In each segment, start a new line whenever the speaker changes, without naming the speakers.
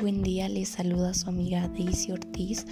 Buen día, les saluda su amiga Daisy Ortiz.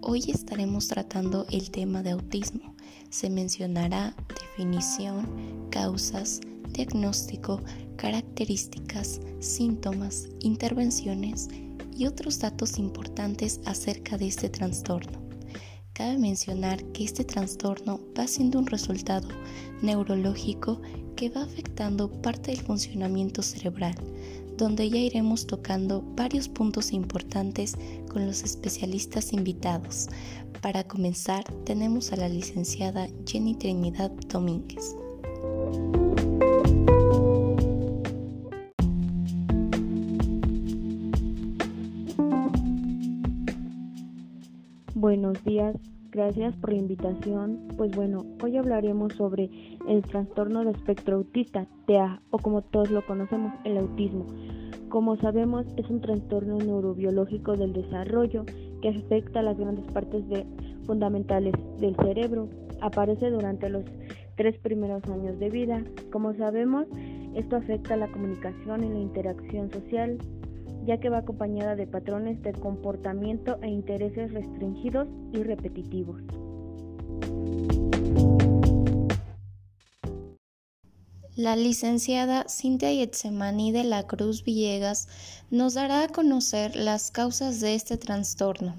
Hoy estaremos tratando el tema de autismo. Se mencionará definición, causas, diagnóstico, características, síntomas, intervenciones y otros datos importantes acerca de este trastorno. Cabe mencionar que este trastorno va siendo un resultado neurológico que va afectando parte del funcionamiento cerebral, donde ya iremos tocando varios puntos importantes con los especialistas invitados. Para comenzar, tenemos a la licenciada Jenny Trinidad Domínguez.
Buenos días, gracias por la invitación. Pues bueno, hoy hablaremos sobre el trastorno de espectro autista, TEA, o como todos lo conocemos, el autismo. Como sabemos, es un trastorno neurobiológico del desarrollo que afecta a las grandes partes fundamentales del cerebro. Aparece durante los tres primeros años de vida. Como sabemos, esto afecta a la comunicación y la interacción social, ya que va acompañada de patrones de comportamiento e intereses restringidos y repetitivos.
La licenciada Cintia Yetzemani de la Cruz Villegas nos dará a conocer las causas de este trastorno.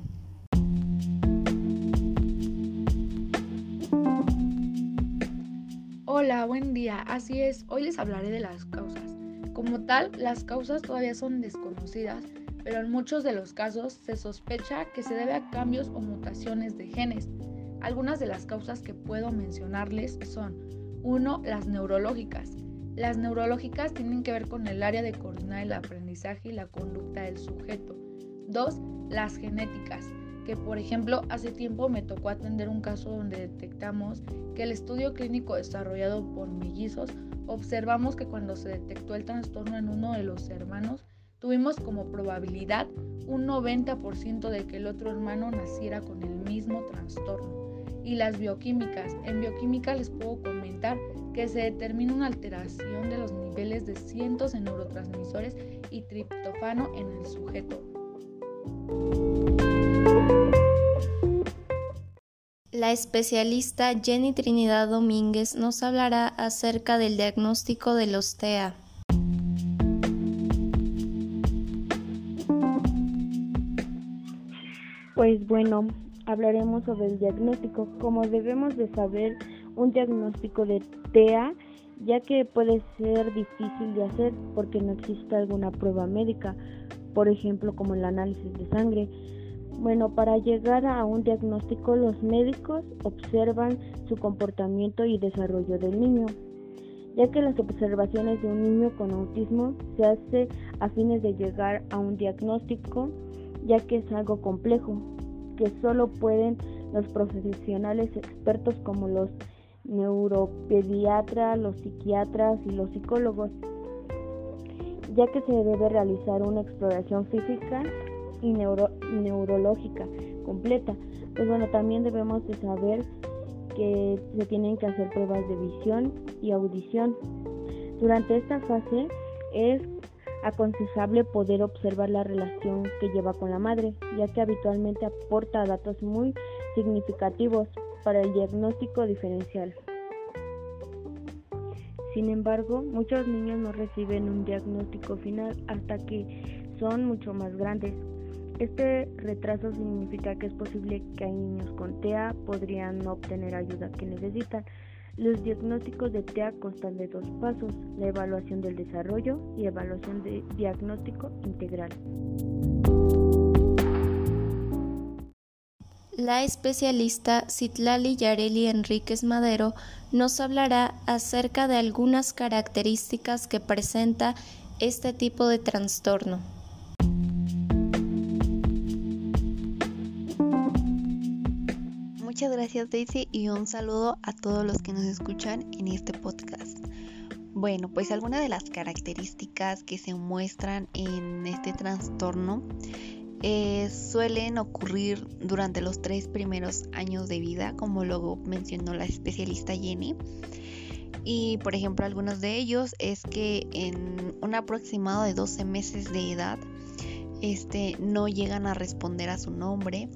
Hola, buen día. Así es, hoy les hablaré de las causas. Como tal, las causas todavía son desconocidas, pero en muchos de los casos se sospecha que se debe a cambios o mutaciones de genes. Algunas de las causas que puedo mencionarles son 1. Las neurológicas. Las neurológicas tienen que ver con el área de coordinar el aprendizaje y la conducta del sujeto. 2. Las genéticas, que por ejemplo hace tiempo me tocó atender un caso donde detectamos que el estudio clínico desarrollado por mellizos observamos que cuando se detectó el trastorno en uno de los hermanos, tuvimos como probabilidad un 90% de que el otro hermano naciera con el mismo trastorno y las bioquímicas. En bioquímica les puedo comentar que se determina una alteración de los niveles de cientos de neurotransmisores y triptofano en el sujeto.
La especialista Jenny Trinidad Domínguez nos hablará acerca del diagnóstico de los TEA.
Pues bueno, hablaremos sobre el diagnóstico. Como debemos de saber, un diagnóstico de TEA, ya que puede ser difícil de hacer porque no existe alguna prueba médica, por ejemplo como el análisis de sangre. Bueno, para llegar a un diagnóstico los médicos observan su comportamiento y desarrollo del niño, ya que las observaciones de un niño con autismo se hace a fines de llegar a un diagnóstico, ya que es algo complejo, que solo pueden los profesionales expertos como los neuropediatras, los psiquiatras y los psicólogos, ya que se debe realizar una exploración física y neurológica completa. Pues bueno, también debemos de saber que se tienen que hacer pruebas de visión y audición. Durante esta fase es aconsejable poder observar la relación que lleva con la madre, ya que habitualmente aporta datos muy significativos para el diagnóstico diferencial. Sin embargo, muchos niños no reciben un diagnóstico final hasta que son mucho más grandes. Este retraso significa que es posible que hay niños con TEA podrían no obtener ayuda que necesitan. Los diagnósticos de TEA constan de dos pasos, la evaluación del desarrollo y evaluación de diagnóstico integral.
La especialista Citlali Yareli Enríquez Madero nos hablará acerca de algunas características que presenta este tipo de trastorno.
Muchas gracias Daisy y un saludo a todos los que nos escuchan en este podcast. Bueno, pues algunas de las características que se muestran en este trastorno eh, suelen ocurrir durante los tres primeros años de vida, como luego mencionó la especialista Jenny. Y por ejemplo, algunos de ellos es que en un aproximado de 12 meses de edad, este, no llegan a responder a su nombre.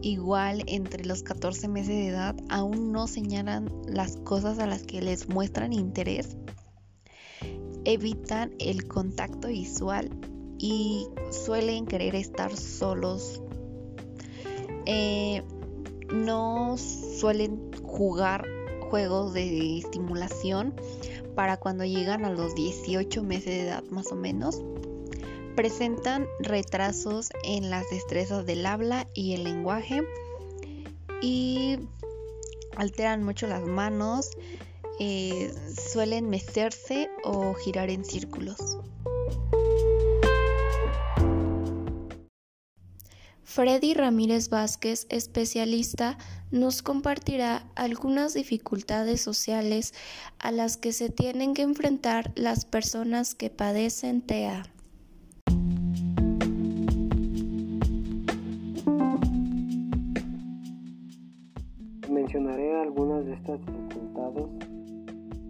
Igual entre los 14 meses de edad aún no señalan las cosas a las que les muestran interés. Evitan el contacto visual y suelen querer estar solos. Eh, no suelen jugar juegos de estimulación para cuando llegan a los 18 meses de edad más o menos. Presentan retrasos en las destrezas del habla y el lenguaje y alteran mucho las manos, eh, suelen mecerse o girar en círculos.
Freddy Ramírez Vázquez, especialista, nos compartirá algunas dificultades sociales a las que se tienen que enfrentar las personas que padecen TEA.
Mencionaré algunas de estas dificultades,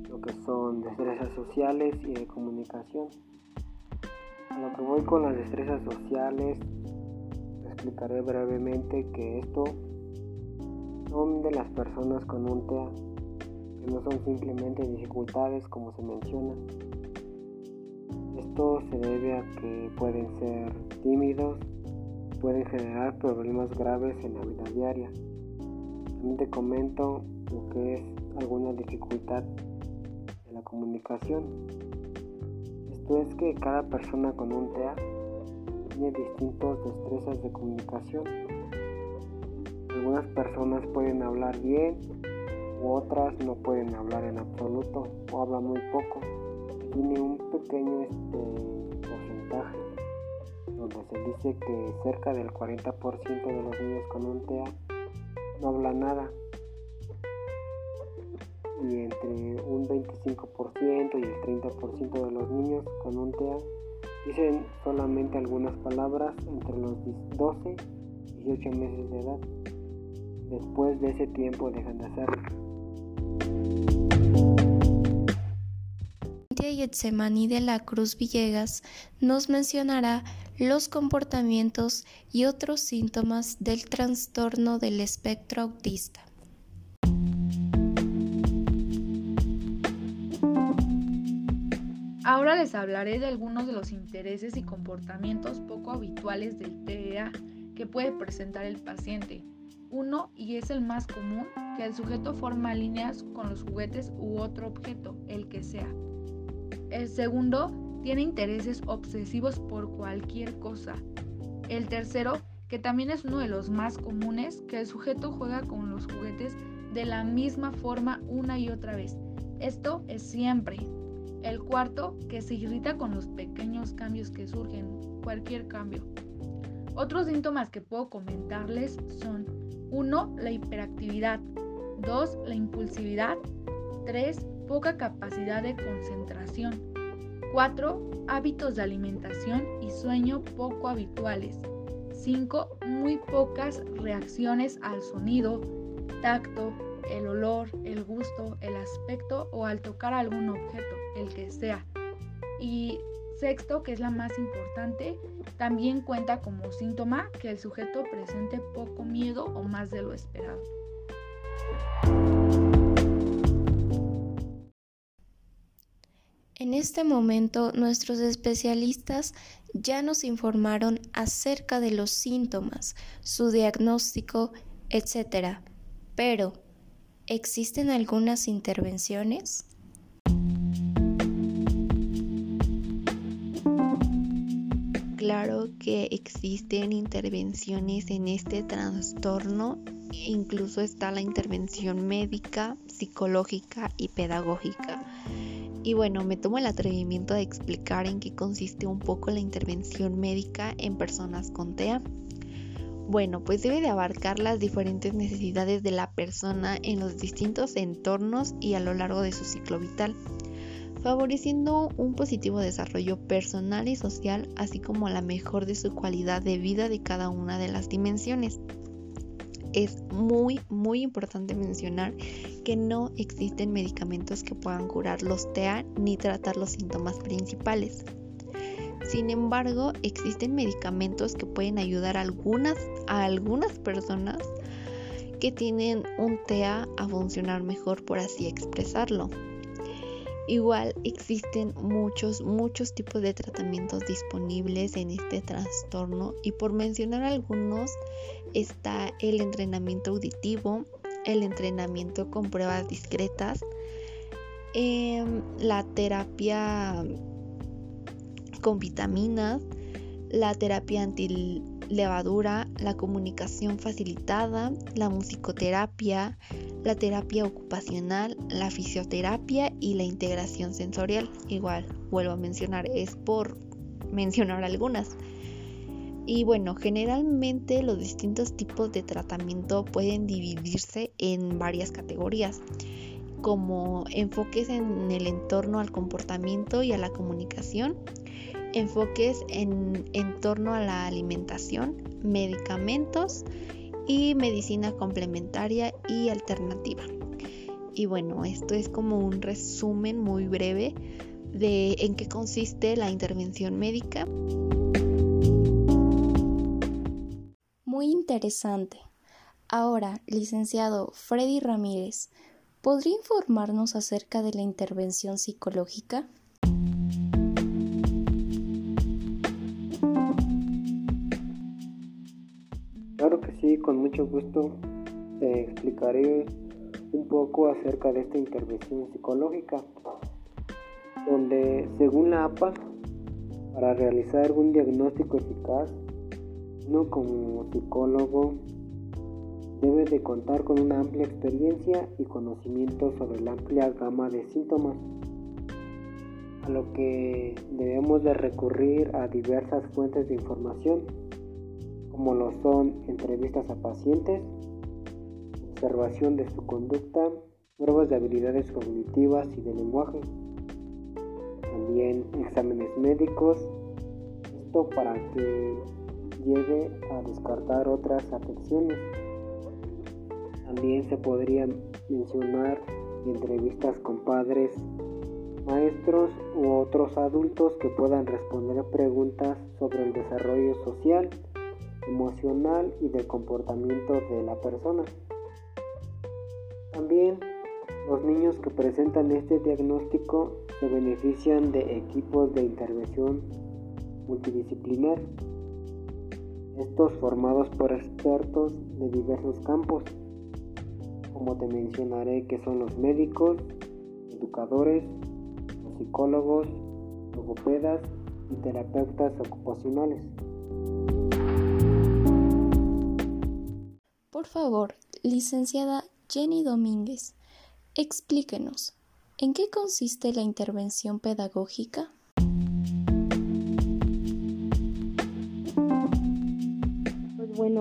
lo que son destrezas sociales y de comunicación. A lo que voy con las destrezas sociales explicaré brevemente que esto son de las personas con un TEA, que no son simplemente dificultades como se menciona. Esto se debe a que pueden ser tímidos, pueden generar problemas graves en la vida diaria. También te comento lo que es alguna dificultad en la comunicación. Esto es que cada persona con un TEA tiene distintas destrezas de comunicación. Algunas personas pueden hablar bien u otras no pueden hablar en absoluto o hablan muy poco. Tiene un pequeño este, porcentaje donde se dice que cerca del 40% de los niños con un TEA no habla nada y entre un 25% y el 30% de los niños con un TEA Dicen solamente algunas palabras entre los 12 y 18 meses de edad. Después de ese tiempo dejan de hacerlo.
Yetsemani de la Cruz Villegas nos mencionará los comportamientos y otros síntomas del trastorno del espectro autista.
Ahora les hablaré de algunos de los intereses y comportamientos poco habituales del TEA que puede presentar el paciente. Uno, y es el más común, que el sujeto forma líneas con los juguetes u otro objeto, el que sea. El segundo, tiene intereses obsesivos por cualquier cosa. El tercero, que también es uno de los más comunes, que el sujeto juega con los juguetes de la misma forma una y otra vez. Esto es siempre, el cuarto, que se irrita con los pequeños cambios que surgen, cualquier cambio. Otros síntomas que puedo comentarles son 1. La hiperactividad. 2. La impulsividad. 3. Poca capacidad de concentración. 4. Hábitos de alimentación y sueño poco habituales. 5. Muy pocas reacciones al sonido, tacto, el olor, el gusto, el aspecto o al tocar algún objeto, el que sea. Y sexto, que es la más importante, también cuenta como síntoma que el sujeto presente poco miedo o más de lo esperado.
En este momento nuestros especialistas ya nos informaron acerca de los síntomas, su diagnóstico, etc. Pero, ¿Existen algunas intervenciones?
Claro que existen intervenciones en este trastorno, incluso está la intervención médica, psicológica y pedagógica. Y bueno, me tomo el atrevimiento de explicar en qué consiste un poco la intervención médica en personas con TEA. Bueno, pues debe de abarcar las diferentes necesidades de la persona en los distintos entornos y a lo largo de su ciclo vital, favoreciendo un positivo desarrollo personal y social, así como la mejor de su calidad de vida de cada una de las dimensiones. Es muy, muy importante mencionar que no existen medicamentos que puedan curar los TEA ni tratar los síntomas principales. Sin embargo, existen medicamentos que pueden ayudar a algunas, a algunas personas que tienen un TEA a funcionar mejor, por así expresarlo. Igual existen muchos, muchos tipos de tratamientos disponibles en este trastorno y por mencionar algunos está el entrenamiento auditivo, el entrenamiento con pruebas discretas, em, la terapia con vitaminas, la terapia antilevadura, la comunicación facilitada, la musicoterapia, la terapia ocupacional, la fisioterapia y la integración sensorial. Igual, vuelvo a mencionar, es por mencionar algunas. Y bueno, generalmente los distintos tipos de tratamiento pueden dividirse en varias categorías, como enfoques en el entorno al comportamiento y a la comunicación, enfoques en, en torno a la alimentación, medicamentos y medicina complementaria y alternativa. Y bueno, esto es como un resumen muy breve de en qué consiste la intervención médica.
Muy interesante. Ahora, licenciado Freddy Ramírez, ¿podría informarnos acerca de la intervención psicológica?
sí, con mucho gusto explicaré un poco acerca de esta intervención psicológica, donde según la APA, para realizar un diagnóstico eficaz, uno como psicólogo debe de contar con una amplia experiencia y conocimiento sobre la amplia gama de síntomas, a lo que debemos de recurrir a diversas fuentes de información como lo son entrevistas a pacientes, observación de su conducta, pruebas de habilidades cognitivas y de lenguaje, también exámenes médicos, esto para que llegue a descartar otras afecciones. También se podría mencionar entrevistas con padres, maestros u otros adultos que puedan responder preguntas sobre el desarrollo social emocional y del comportamiento de la persona. También los niños que presentan este diagnóstico se benefician de equipos de intervención multidisciplinar, estos formados por expertos de diversos campos, como te mencionaré que son los médicos, educadores, psicólogos, logopedas y terapeutas ocupacionales.
Por favor, licenciada Jenny Domínguez, explíquenos, ¿en qué consiste la intervención pedagógica?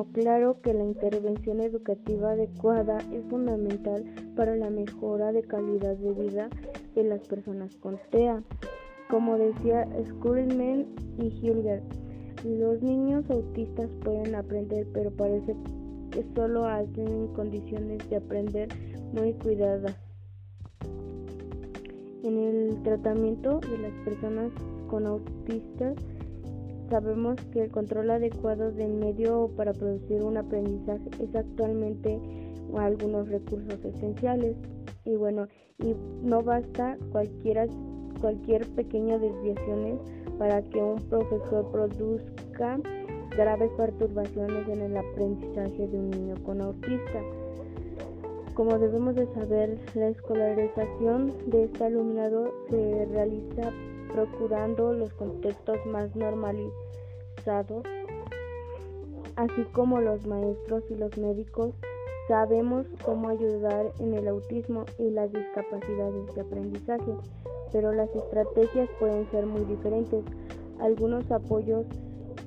Claro que la intervención educativa adecuada es fundamental para la mejora de calidad de vida de las personas con TEA. Como decía Skurman y Hilger, los niños autistas pueden aprender, pero parece que solo hacen condiciones de aprender muy cuidadas. En el tratamiento de las personas con autistas sabemos que el control adecuado del medio para producir un aprendizaje es actualmente algunos recursos esenciales y bueno y no basta cualquiera cualquier pequeña desviaciones para que un profesor produzca graves perturbaciones en el aprendizaje de un niño con autista. Como debemos de saber, la escolarización de este alumnado se realiza procurando los contextos más normalizados, así como los maestros y los médicos sabemos cómo ayudar en el autismo y las discapacidades de aprendizaje, pero las estrategias pueden ser muy diferentes. Algunos apoyos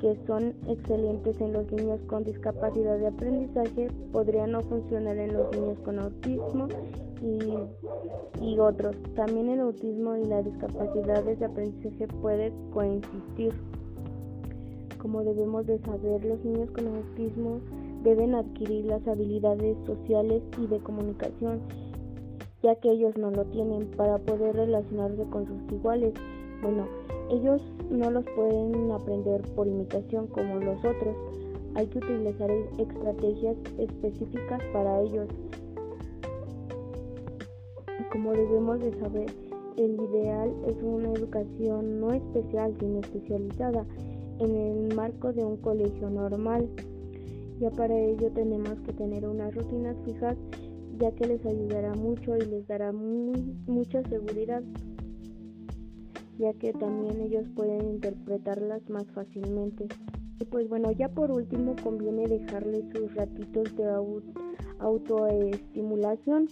que son excelentes en los niños con discapacidad de aprendizaje podrían no funcionar en los niños con autismo y, otros. También el autismo y las discapacidades de aprendizaje pueden coexistir. Como debemos de saber, los niños con autismo deben adquirir las habilidades sociales y de comunicación, ya que ellos no lo tienen para poder relacionarse con sus iguales Bueno, ellos no los pueden aprender por imitación como los otros. Hay que utilizar estrategias específicas para ellos. Como debemos de saber, el ideal es una educación no especial, sino especializada en el marco de un colegio normal. Ya para ello tenemos que tener unas rutinas fijas, ya que les ayudará mucho y les dará mucha seguridad ya que también ellos pueden interpretarlas más fácilmente. Y pues bueno, ya por último conviene dejarles sus ratitos de autoestimulación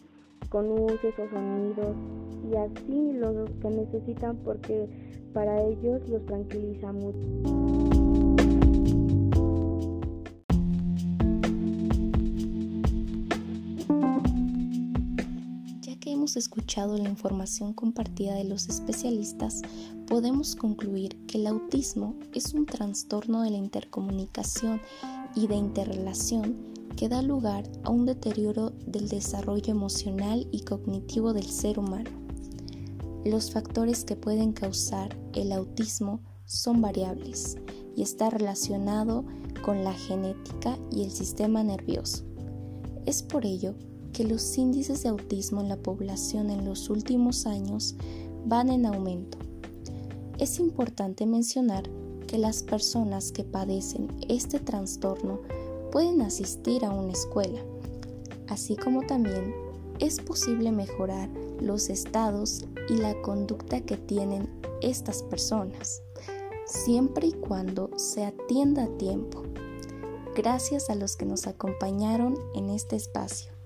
con luces o sonidos y así lo que necesitan porque para ellos los tranquiliza mucho.
escuchado la información compartida de los especialistas, podemos concluir que el autismo es un trastorno de la intercomunicación y de interrelación que da lugar a un deterioro del desarrollo emocional y cognitivo del ser humano. Los factores que pueden causar el autismo son variables y está relacionado con la genética y el sistema nervioso. Es por ello que los índices de autismo en la población en los últimos años van en aumento. Es importante mencionar que las personas que padecen este trastorno pueden asistir a una escuela, así como también es posible mejorar los estados y la conducta que tienen estas personas, siempre y cuando se atienda a tiempo. Gracias a los que nos acompañaron en este espacio.